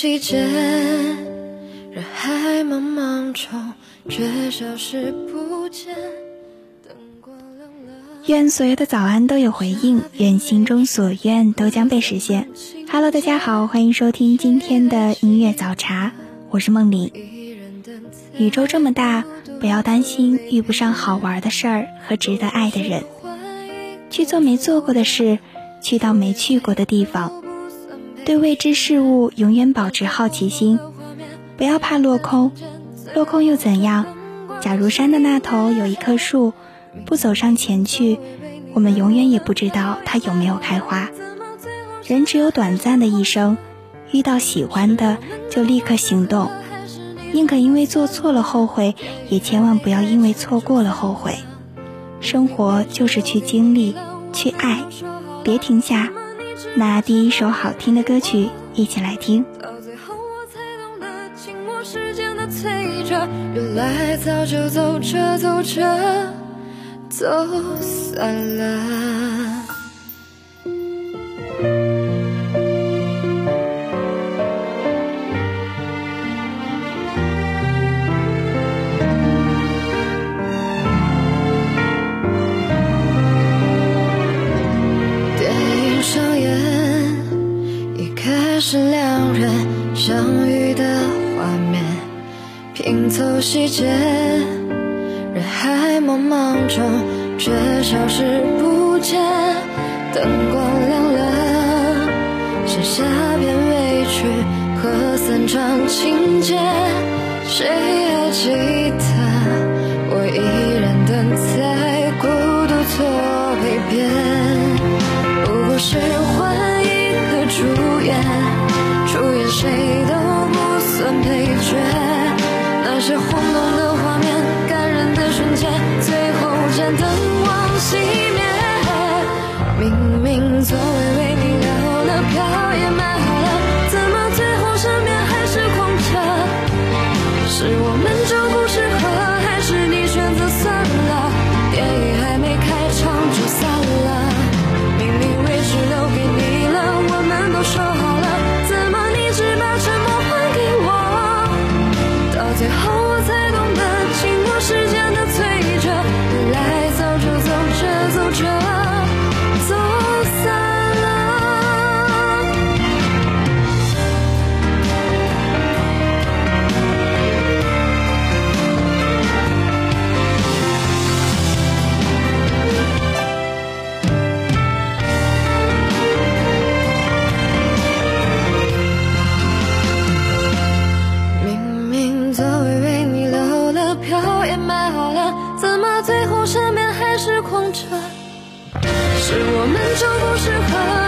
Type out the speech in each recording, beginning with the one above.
细节，人海茫茫中，却消失不见。愿所有的早安都有回应，愿心中所愿都将被实现。Hello，大家好，欢迎收听今天的音乐早茶，我是梦里。宇宙这么大，不要担心遇不上好玩的事儿和值得爱的人，去做没做过的事，去到没去过的地方。对未知事物永远保持好奇心，不要怕落空，落空又怎样？假如山的那头有一棵树，不走上前去，我们永远也不知道它有没有开花。人只有短暂的一生，遇到喜欢的就立刻行动，宁可因为做错了后悔，也千万不要因为错过了后悔。生活就是去经历，去爱，别停下。那第一首好听的歌曲，一起来听。到最后我才懂得，紧握时间的催着，原来早就走着走着，走散了。是两人相遇的画面，拼凑细节，人海茫茫中却消失不见。灯光亮了，剩下片尾曲和散场情节，谁还记得我依灯光熄灭。明明昨晚就不适合，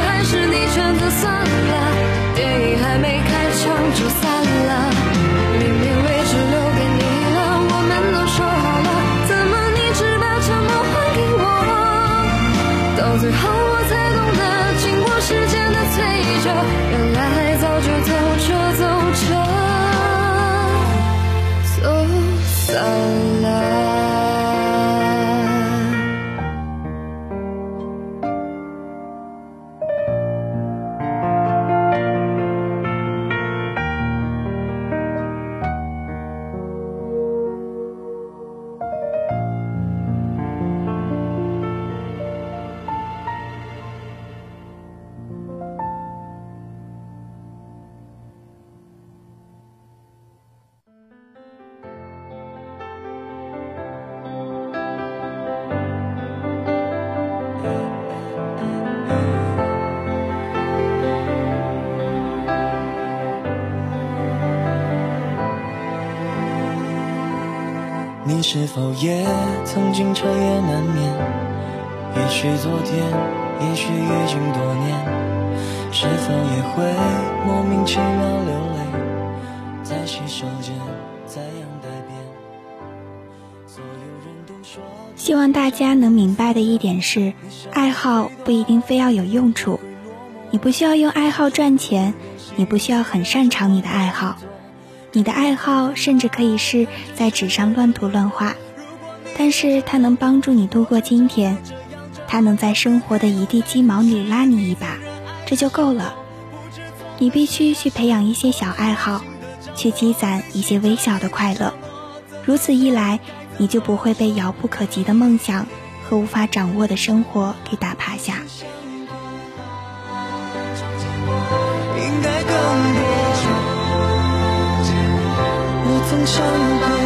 你是否也曾经彻夜难眠？也许昨天，也许已经多年，是否也会莫名其妙流泪？在洗手间，在阳台边，所有人都说。希望大家能明白的一点是，爱好不一定非要有用处，你不需要用爱好赚钱，你不需要很擅长你的爱好。你的爱好甚至可以是在纸上乱涂乱画，但是它能帮助你度过今天，它能在生活的一地鸡毛里拉你一把，这就够了。你必须去培养一些小爱好，去积攒一些微小的快乐，如此一来，你就不会被遥不可及的梦想和无法掌握的生活给打趴下。曾想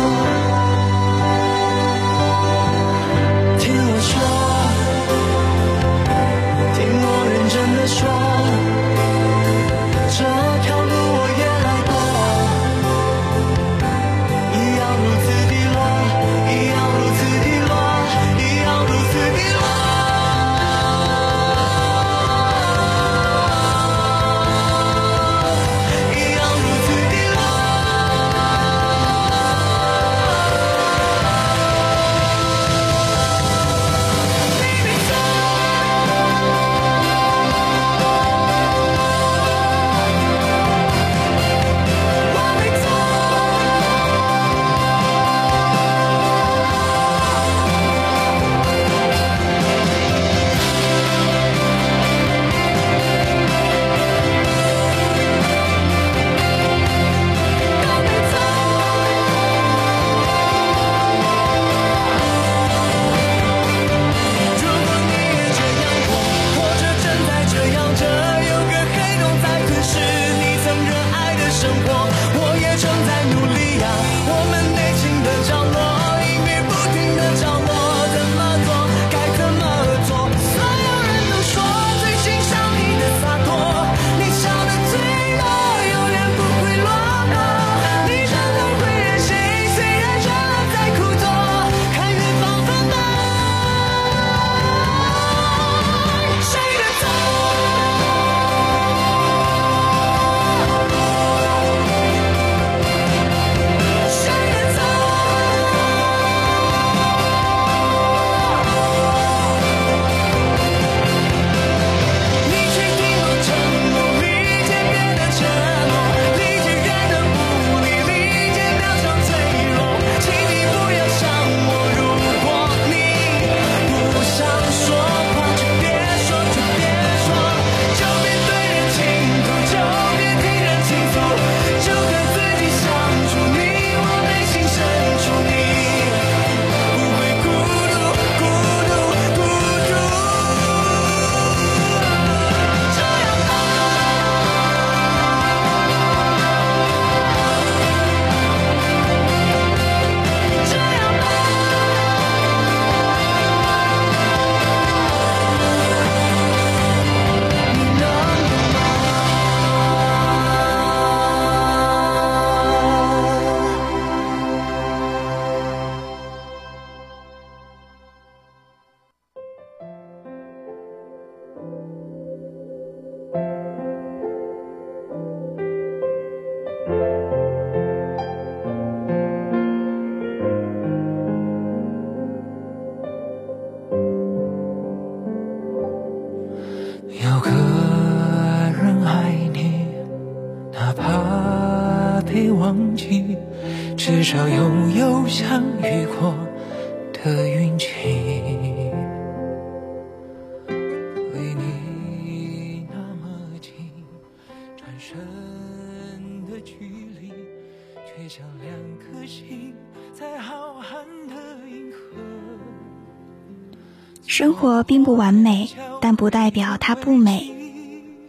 活并不完美，但不代表它不美。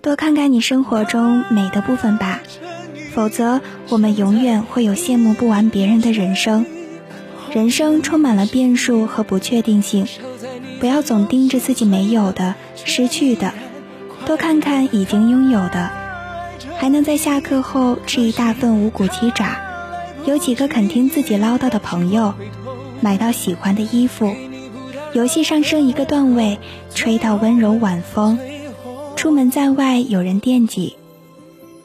多看看你生活中美的部分吧。否则，我们永远会有羡慕不完别人的人生。人生充满了变数和不确定性，不要总盯着自己没有的、失去的，多看看已经拥有的。还能在下课后吃一大份五谷鸡爪，有几个肯听自己唠叨的朋友，买到喜欢的衣服，游戏上升一个段位，吹到温柔晚风。出门在外有人惦记，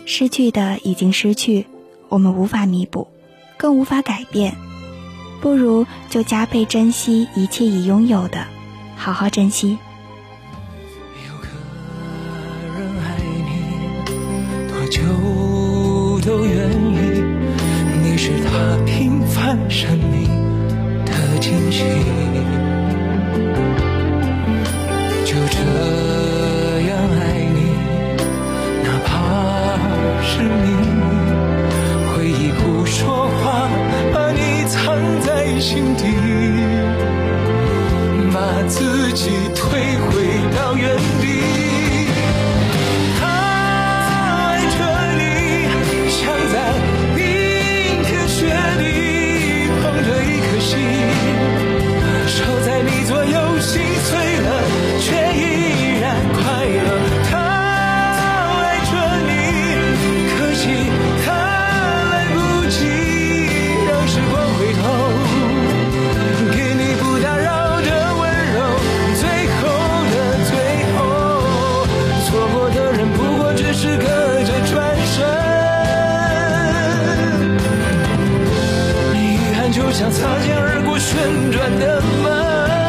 失去的已经失去，我们无法弥补，更无法改变。不如就加倍珍惜一切已拥有的，好好珍惜。有个人爱你，多久都愿意。你是他平凡生命的惊喜。像擦肩而过旋转的门，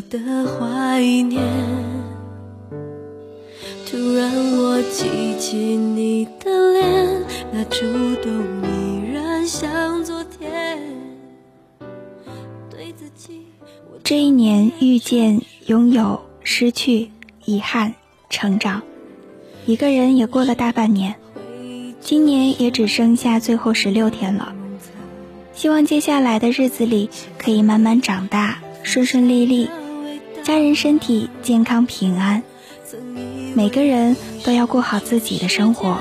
才会晓得怀念。突然我记起你的脸，那触动依然像昨天。对自己，这一年遇见、拥有、失去、遗憾、成长，一个人也过了大半年，今年也只剩下最后十六天了。希望接下来的日子里可以慢慢长大，顺顺利利，家人身体健康平安。每个人都要过好自己的生活，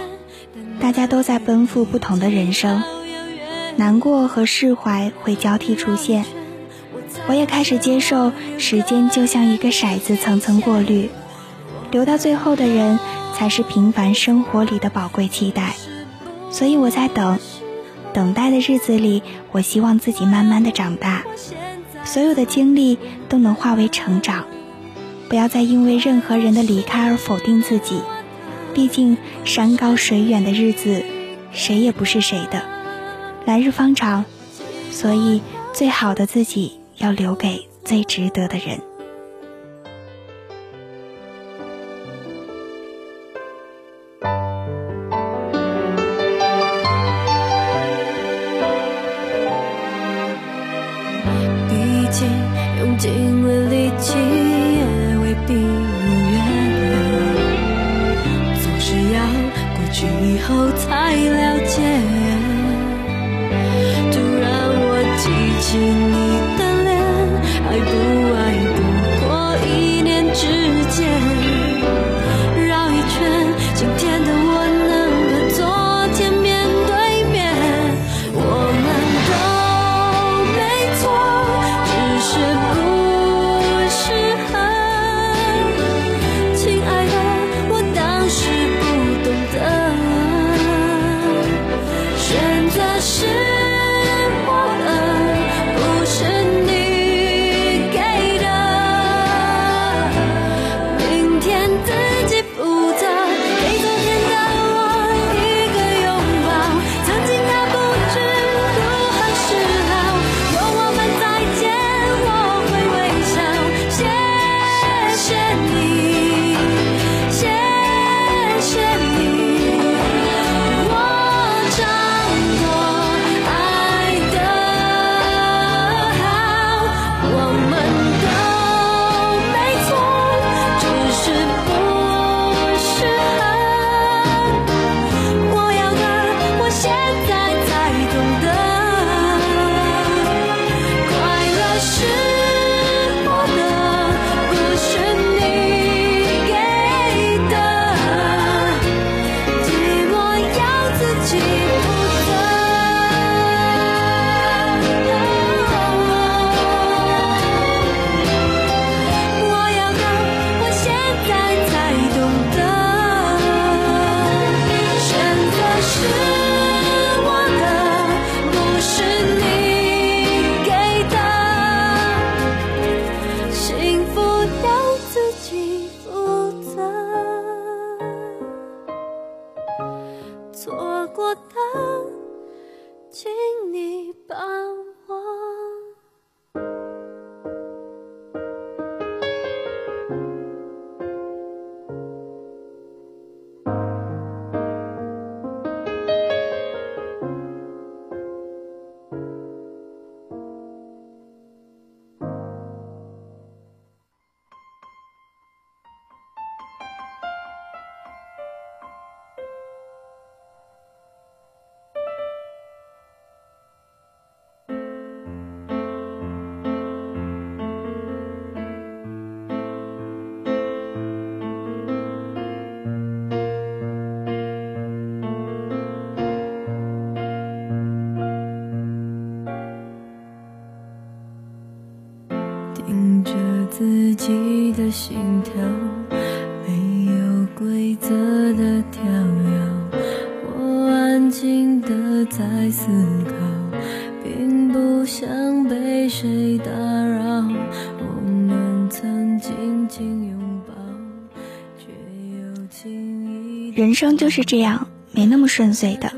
大家都在奔赴不同的人生，难过和释怀会交替出现。我也开始接受，时间就像一个骰子，层层过滤，留到最后的人才是平凡生活里的宝贵期待。所以我在等，等待的日子里，我希望自己慢慢的长大，所有的经历都能化为成长。不要再因为任何人的离开而否定自己，毕竟山高水远的日子，谁也不是谁的，来日方长，所以最好的自己要留给最值得的人。的心跳，没有规则的跳跃。我安静的在思考，并不想被谁打扰。我们曾紧紧拥抱，却又轻易。人生就是这样，没那么顺遂的。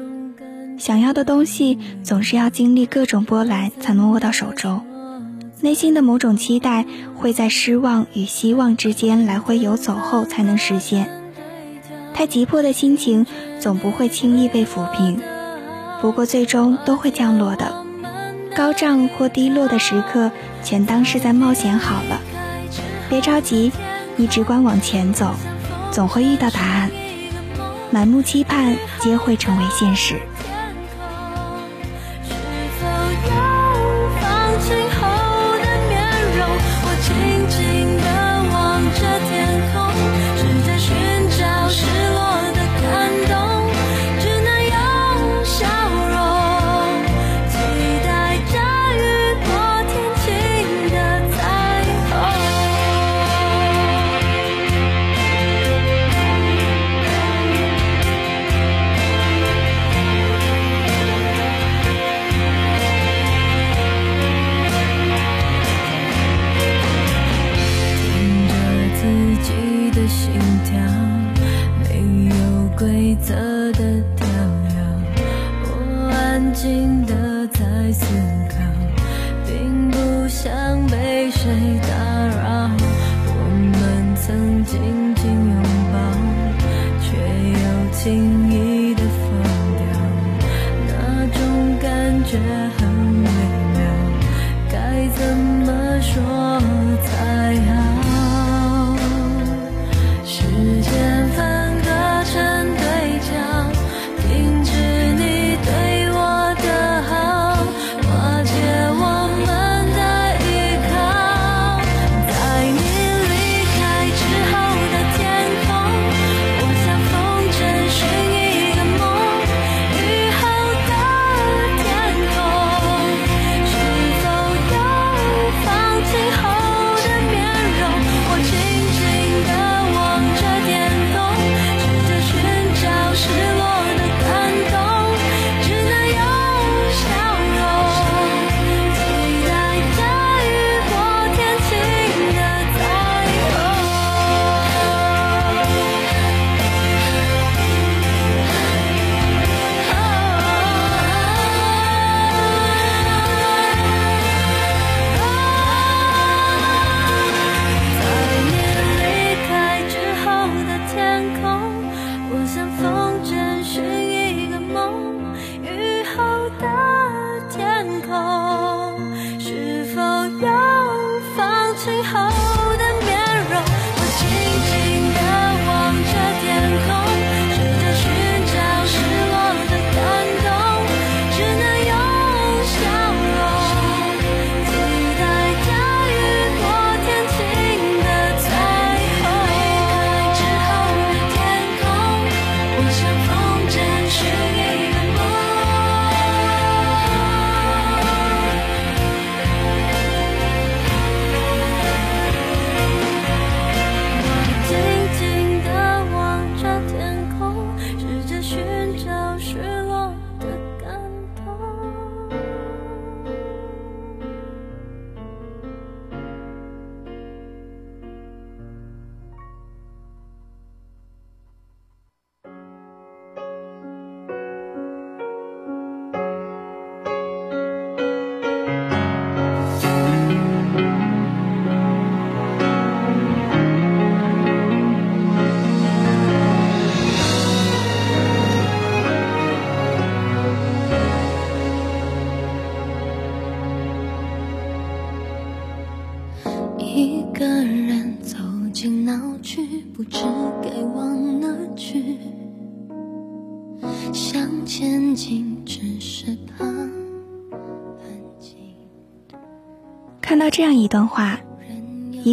想要的东西总是要经历各种波澜才能握到手中，内心的某种期待会在失望与希望之间来回游走后才能实现。太急迫的心情总不会轻易被抚平，不过最终都会降落的。高涨或低落的时刻，全当是在冒险好了。别着急，你只管往前走，总会遇到答案。满目期盼，皆会成为现实。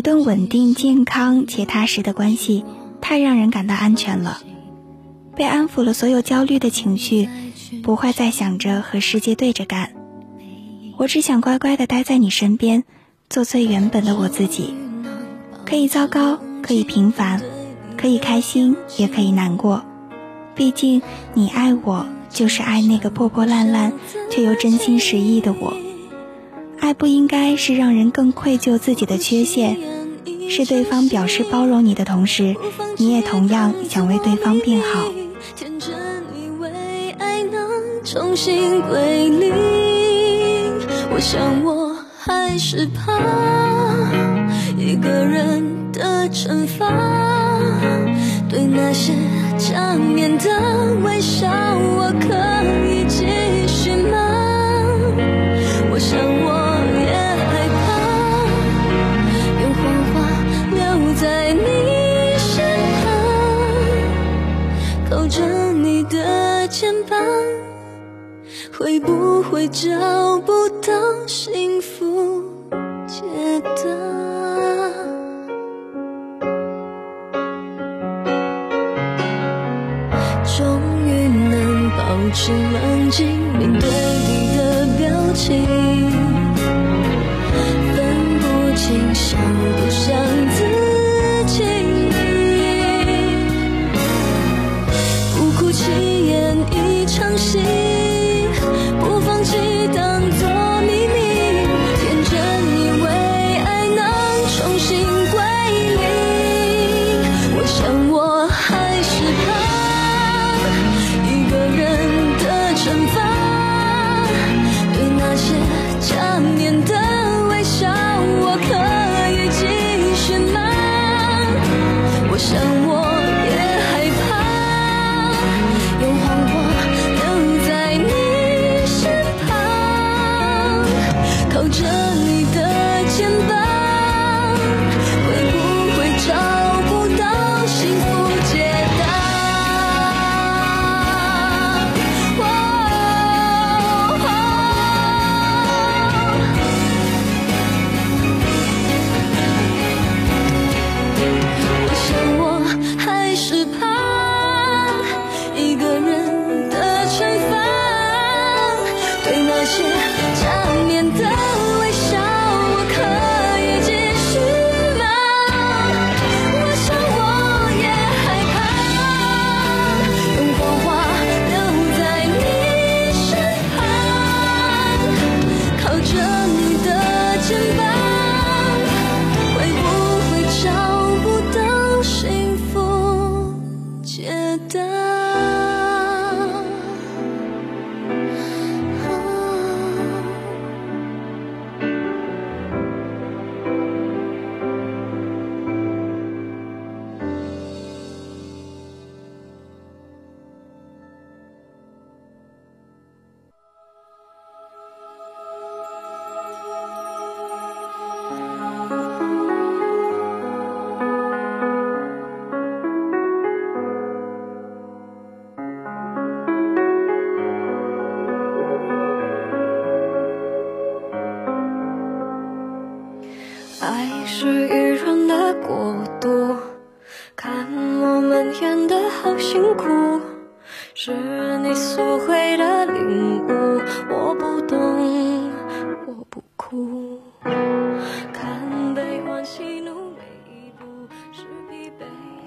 段稳定、健康且踏实的关系，太让人感到安全了。被安抚了所有焦虑的情绪，不会再想着和世界对着干。我只想乖乖的待在你身边，做最原本的我自己。可以糟糕，可以平凡，可以开心，也可以难过。毕竟，你爱我，就是爱那个破破烂烂却又真心实意的我。爱不应该是让人更愧疚自己的缺陷，是对方表示包容你的同时，你也同样想为对方变好。天真以为爱能重新归零，我想我还是怕一个人的惩罚，对那些假面的微笑，我可以继续吗？我想我。靠着你的肩膀，会不会找不到幸福解答？终于能保持冷静，面对你的表情，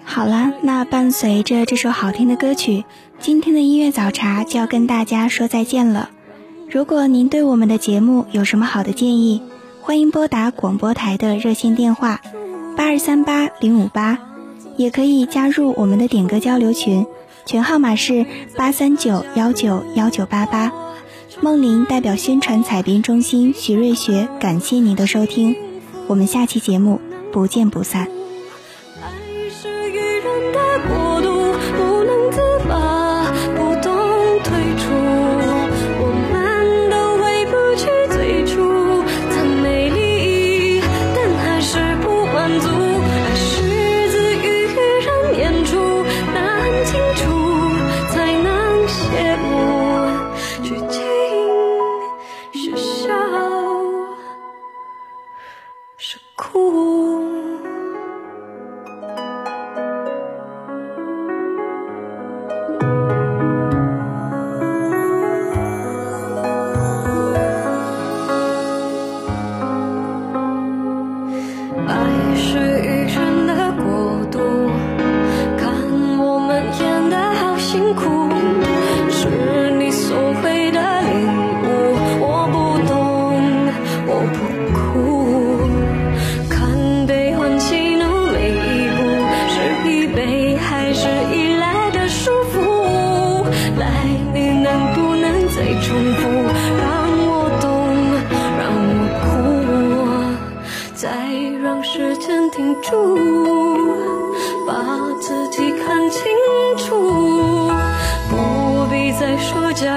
好啦，那伴随着这首好听的歌曲，今天的音乐早茶就要跟大家说再见了。如果您对我们的节目有什么好的建议，欢迎拨打广播台的热线电话八二三八零五八，也可以加入我们的点歌交流群，群号码是八三九幺九幺九八八。梦玲代表宣传采编中心徐瑞学，感谢您的收听，我们下期节目不见不散。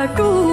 自